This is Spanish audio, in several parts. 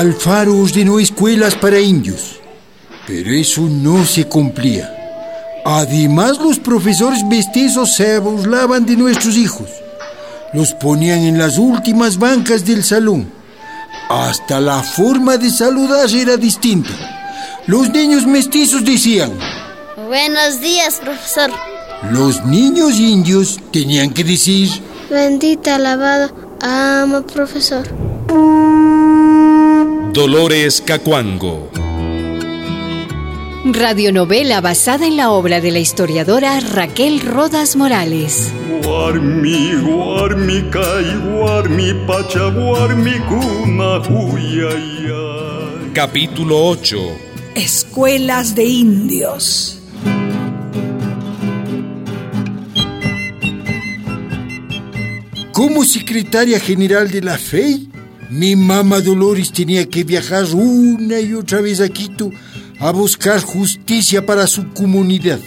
Alfaro ordenó escuelas para indios, pero eso no se cumplía. Además, los profesores mestizos se burlaban de nuestros hijos. Los ponían en las últimas bancas del salón. Hasta la forma de saludar era distinta. Los niños mestizos decían, Buenos días, profesor. Los niños indios tenían que decir, Bendita, alabado, ama, profesor. Dolores Cacuango. Radionovela basada en la obra de la historiadora Raquel Rodas Morales. Guarmi, guarmi, kai, guarmi, pacha, guarmi, kuna, huyaya. Capítulo 8. Escuelas de indios. Como secretaria general de la FEI, mi mamá Dolores tenía que viajar una y otra vez a Quito a buscar justicia para su comunidad.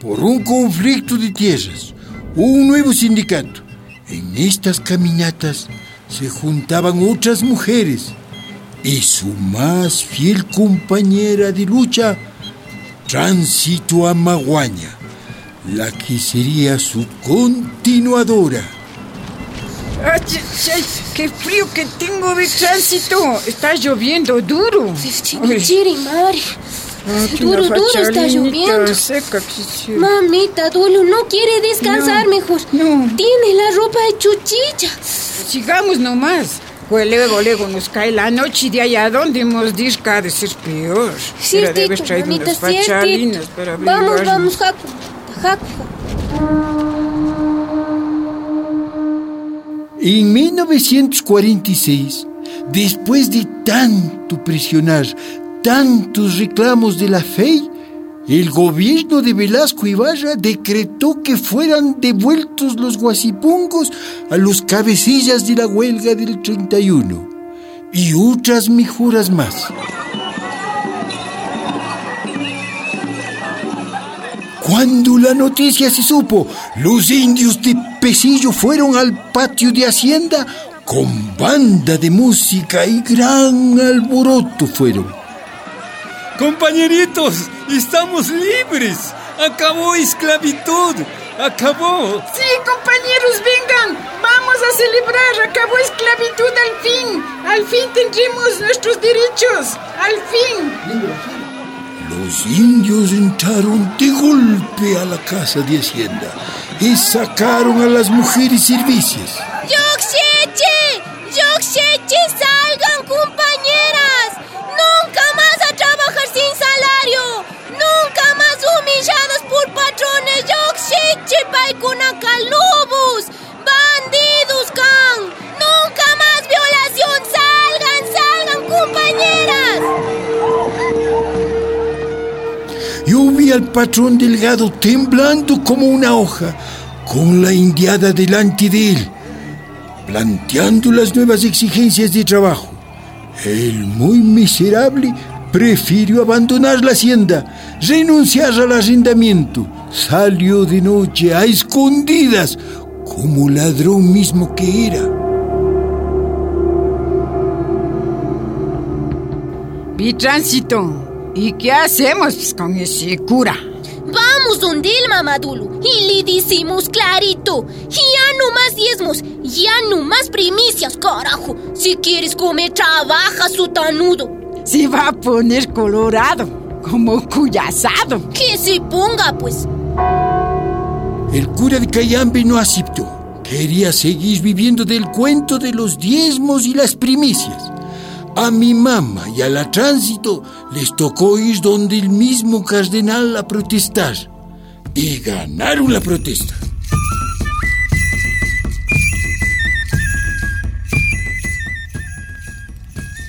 Por un conflicto de tierras, un nuevo sindicato. En estas caminatas se juntaban otras mujeres y su más fiel compañera de lucha, Tránsito Amaguaña, la que sería su continuadora. Ay, ay, ¡Qué frío que tengo de tránsito! Está lloviendo duro. Chiri, madre. Duro, duro está lloviendo. Seca. Mamita, Dolo no quiere descansar No, mejor. no. Tiene la ropa de chuchicha. Sigamos nomás. Pues luego, luego nos cae la noche y de allá donde hemos de ir de ser peor. Pero debes Ciertito, traer mamita, ciertito. para Vamos, vamos, Jaco. Jaco. En 1946, después de tanto presionar, tantos reclamos de la FEI, el gobierno de Velasco Ibarra decretó que fueran devueltos los guasipungos a los cabecillas de la huelga del 31 y otras mejoras más. Cuando la noticia se supo, los indios de Pesillo fueron al patio de Hacienda con banda de música y gran alboroto fueron. Compañeritos, estamos libres. Acabó esclavitud. Acabó. Sí, compañeros, vengan. Vamos a celebrar. Acabó esclavitud al fin. Al fin tendremos nuestros derechos. Al fin. Los indios entraron de golpe a la casa de Hacienda y sacaron a las mujeres servicios. Yo vi al patrón delgado temblando como una hoja, con la indiada delante de él, planteando las nuevas exigencias de trabajo. El muy miserable prefirió abandonar la hacienda, renunciar al arrendamiento, salió de noche a escondidas, como ladrón mismo que era. Vi tránsito. ¿Y qué hacemos pues, con ese cura? Vamos donde el mamadulu y le decimos clarito. Ya no más diezmos, ya no más primicias, carajo. Si quieres comer, trabaja su tanudo. Se va a poner colorado, como cuyasado. Que se ponga, pues. El cura de Cayambe no aceptó. Quería seguir viviendo del cuento de los diezmos y las primicias. A mi mamá y a la tránsito les tocó ir donde el mismo cardenal a protestar. Y ganaron la protesta.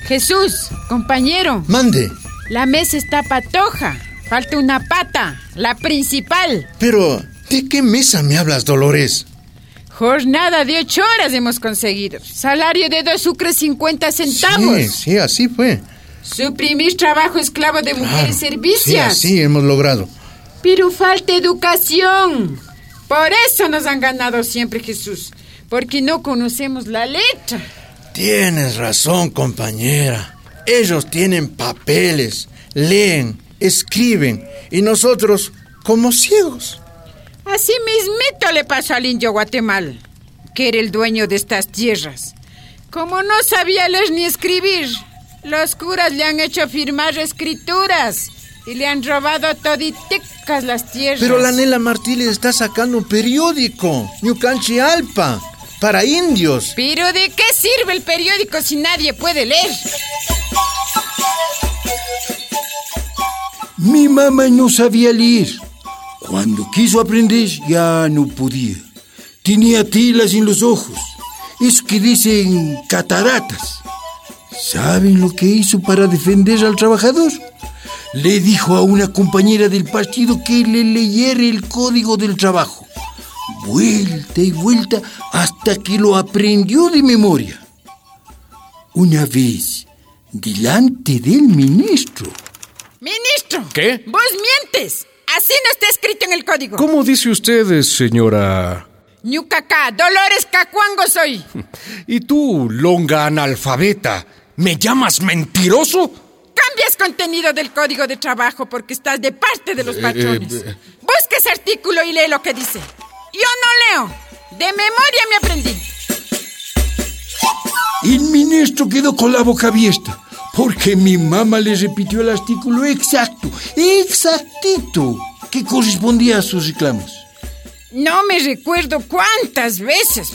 Jesús, compañero, Mande. la mesa está patoja. Falta una pata, la principal. Pero, ¿de qué mesa me hablas, Dolores? Jornada de ocho horas hemos conseguido. Salario de dos sucres cincuenta centavos. Sí, sí, así fue. Suprimir trabajo esclavo de mujeres Sí, servicios. así hemos logrado. Pero falta educación. Por eso nos han ganado siempre Jesús. Porque no conocemos la letra. Tienes razón, compañera. Ellos tienen papeles, leen, escriben, y nosotros como ciegos. Así mismito le pasó al indio Guatemala, que era el dueño de estas tierras. Como no sabía leer ni escribir, los curas le han hecho firmar escrituras y le han robado toditicas las tierras. Pero la Nela Martí le está sacando un periódico, Ñucanchi Alpa, para indios. ¿Pero de qué sirve el periódico si nadie puede leer? Mi mamá no sabía leer. Cuando quiso aprender ya no podía. Tenía tilas en los ojos. Eso que dicen cataratas. ¿Saben lo que hizo para defender al trabajador? Le dijo a una compañera del partido que le leyera el código del trabajo. Vuelta y vuelta hasta que lo aprendió de memoria. Una vez, delante del ministro. ¡Ministro! ¿Qué? ¡Vos mientes! Así no está escrito en el código. ¿Cómo dice usted, señora? Ñucacá, Dolores Cacuango soy. ¿Y tú, longa analfabeta, me llamas mentiroso? Cambias contenido del código de trabajo porque estás de parte de los patrones. eh. Busca ese artículo y lee lo que dice. Yo no leo. De memoria me aprendí. El ministro quedó con la boca abierta porque mi mamá le repitió el artículo exacto, exactito, que correspondía a sus reclamos. No me recuerdo cuántas veces,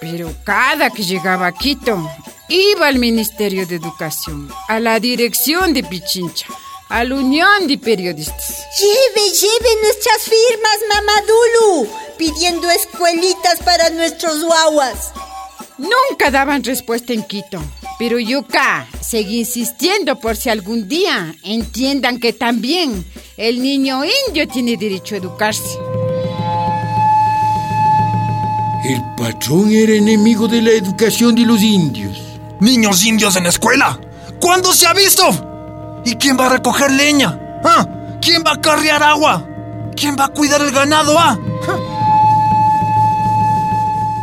pero cada que llegaba a Quito, iba al Ministerio de Educación, a la dirección de Pichincha, a la Unión de Periodistas. Lleve, lleve nuestras firmas, Mamadulu, pidiendo escuelitas para nuestros guaguas. Nunca daban respuesta en Quito, pero Yuka seguí insistiendo por si algún día entiendan que también el niño indio tiene derecho a educarse. El patrón era enemigo de la educación de los indios. Niños indios en la escuela. ¿Cuándo se ha visto? ¿Y quién va a recoger leña? ¿Ah? ¿Quién va a carrear agua? ¿Quién va a cuidar el ganado? ¿Ah?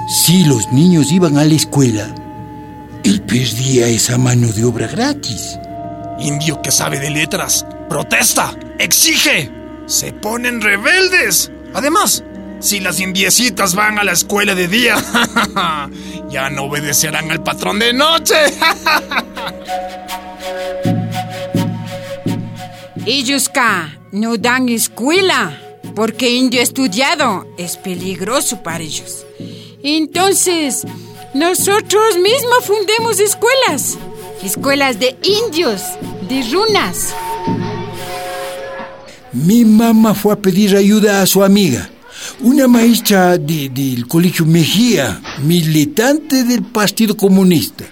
Si los niños iban a la escuela, él perdía esa mano de obra gratis. Indio que sabe de letras. Protesta. Exige. Se ponen rebeldes. Además, si las indiecitas van a la escuela de día, ya no obedecerán al patrón de noche. Ellos ka no dan escuela porque indio estudiado es peligroso para ellos. Entonces, nosotros mismos fundemos escuelas. Escuelas de indios, de runas. Mi mamá fue a pedir ayuda a su amiga, una maestra de- del colegio Mejía, militante del Partido Comunista.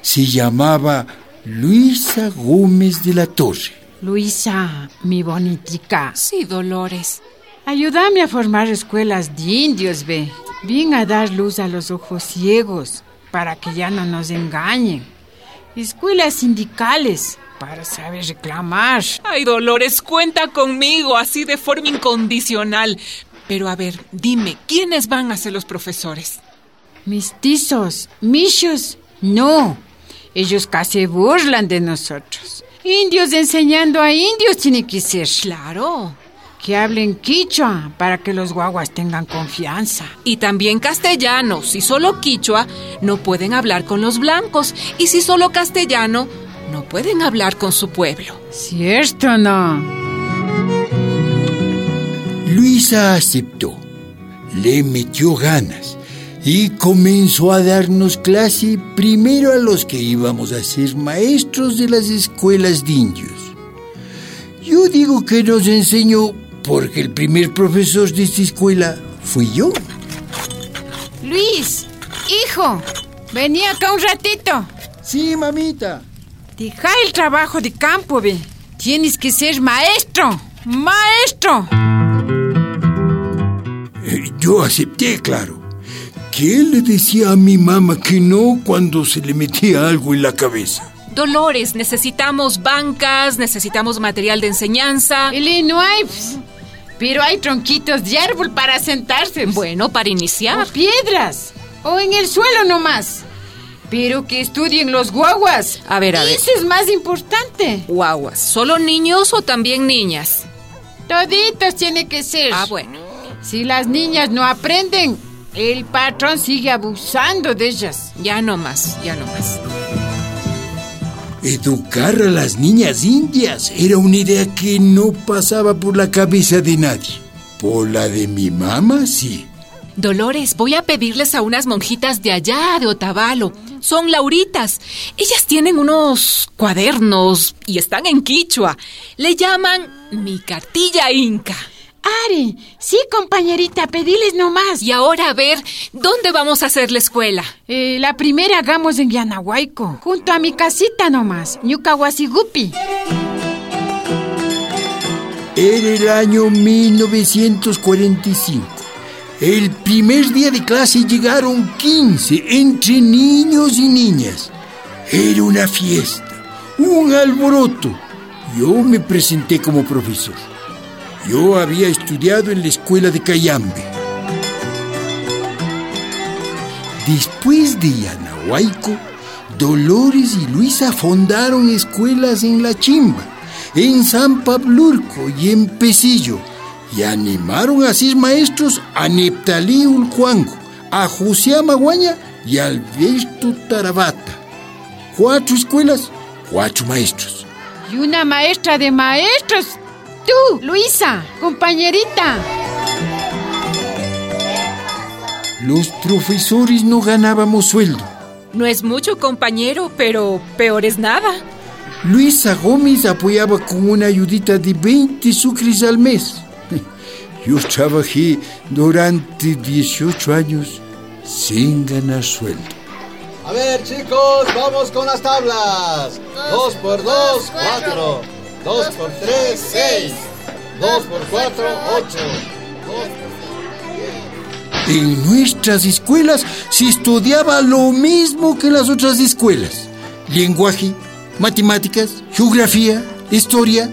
Se llamaba Luisa Gómez de la Torre. Luisa, mi bonitica. Sí, Dolores. Ayúdame a formar escuelas de indios, ve. Bien a dar luz a los ojos ciegos para que ya no nos engañen. Escuelas sindicales para saber reclamar. Ay, Dolores, cuenta conmigo así de forma incondicional. Pero a ver, dime, ¿quiénes van a ser los profesores? Mestizos, michos, no. Ellos casi burlan de nosotros. Indios enseñando a indios tiene que ser. Claro. Que hablen quichua para que los guaguas tengan confianza. Y también castellano. Si solo quichua, no pueden hablar con los blancos. Y si solo castellano, no pueden hablar con su pueblo. ¿Cierto no? Luisa aceptó, le metió ganas y comenzó a darnos clase primero a los que íbamos a ser maestros de las escuelas de indios. Yo digo que nos enseñó porque el primer profesor de esta escuela fui yo. Luis, hijo, vení acá un ratito. Sí, mamita. Deja el trabajo de campo, ve. Tienes que ser maestro. Maestro. Eh, Yo acepté, claro. Que él le decía a mi mamá que no cuando se le metía algo en la cabeza. Dolores, necesitamos bancas, necesitamos material de enseñanza. Eli, no hay. Pero hay tronquitos de árbol para sentarse. Bueno, para iniciar. O piedras. O en el suelo nomás. Pero que estudien los guaguas. A ver, a ver. Eso es más importante. Guaguas, ¿solo niños o también niñas? Toditos tiene que ser. Ah, bueno. Si las niñas no aprenden, el patrón sigue abusando de ellas. Ya no más, ya no más. Educar a las niñas indias era una idea que no pasaba por la cabeza de nadie. Por la de mi mamá, sí. Dolores, voy a pedirles a unas monjitas de allá, de Otavalo. Son lauritas. Ellas tienen unos cuadernos y están en quichua. Le llaman mi cartilla inca. Ari, sí, compañerita, pediles nomás. Y ahora a ver, ¿dónde vamos a hacer la escuela? Eh, la primera hagamos en Yanahuayco, junto a mi casita nomás, Ñucahuasigupi. Era el año 1945. El primer día de clase llegaron 15 entre niños y niñas. Era una fiesta, un alboroto. Yo me presenté como profesor. Yo había estudiado en la escuela de Cayambe. Después de Yanahuayco, Dolores y Luisa fundaron escuelas en La Chimba, en San Pablurco y en Pesillo, y animaron a seis maestros a Neptalí Ulcuango, a José Amaguaña y a Alberto Tarabata. Cuatro escuelas, cuatro maestros. Y una maestra de maestros. Tú, Luisa, compañerita. Los profesores no ganábamos sueldo. No es mucho, compañero, pero peor es nada. Luisa Gómez apoyaba con una ayudita de 20 sucres al mes. Yo trabajé durante 18 años sin ganar sueldo. A ver, chicos, vamos con las tablas. Dos por dos, cuatro. Dos por tres, seis. Dos por cuatro, ocho. Dos por En nuestras escuelas se estudiaba lo mismo que en las otras escuelas. Lenguaje, matemáticas, geografía, historia.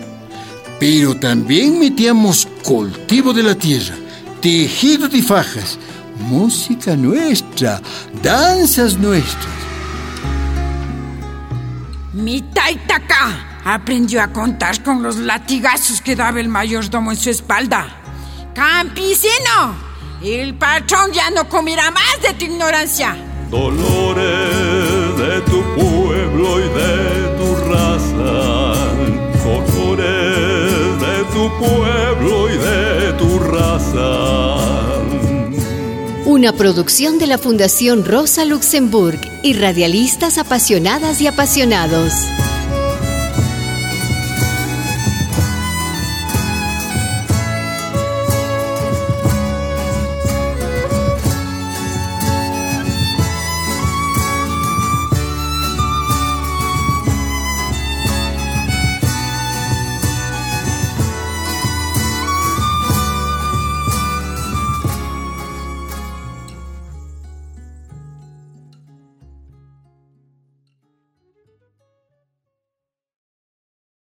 Pero también metíamos cultivo de la tierra, tejido de fajas, música nuestra, danzas nuestras. Mi taitaca aprendió a contar con los latigazos que daba el mayordomo en su espalda. ¡Campesino! El patrón ya no comerá más de tu ignorancia. Dolores de tu pueblo y de tu raza. Dolores de tu pueblo y de tu raza. Una producción de la Fundación Rosa Luxemburg y radialistas apasionadas y apasionados.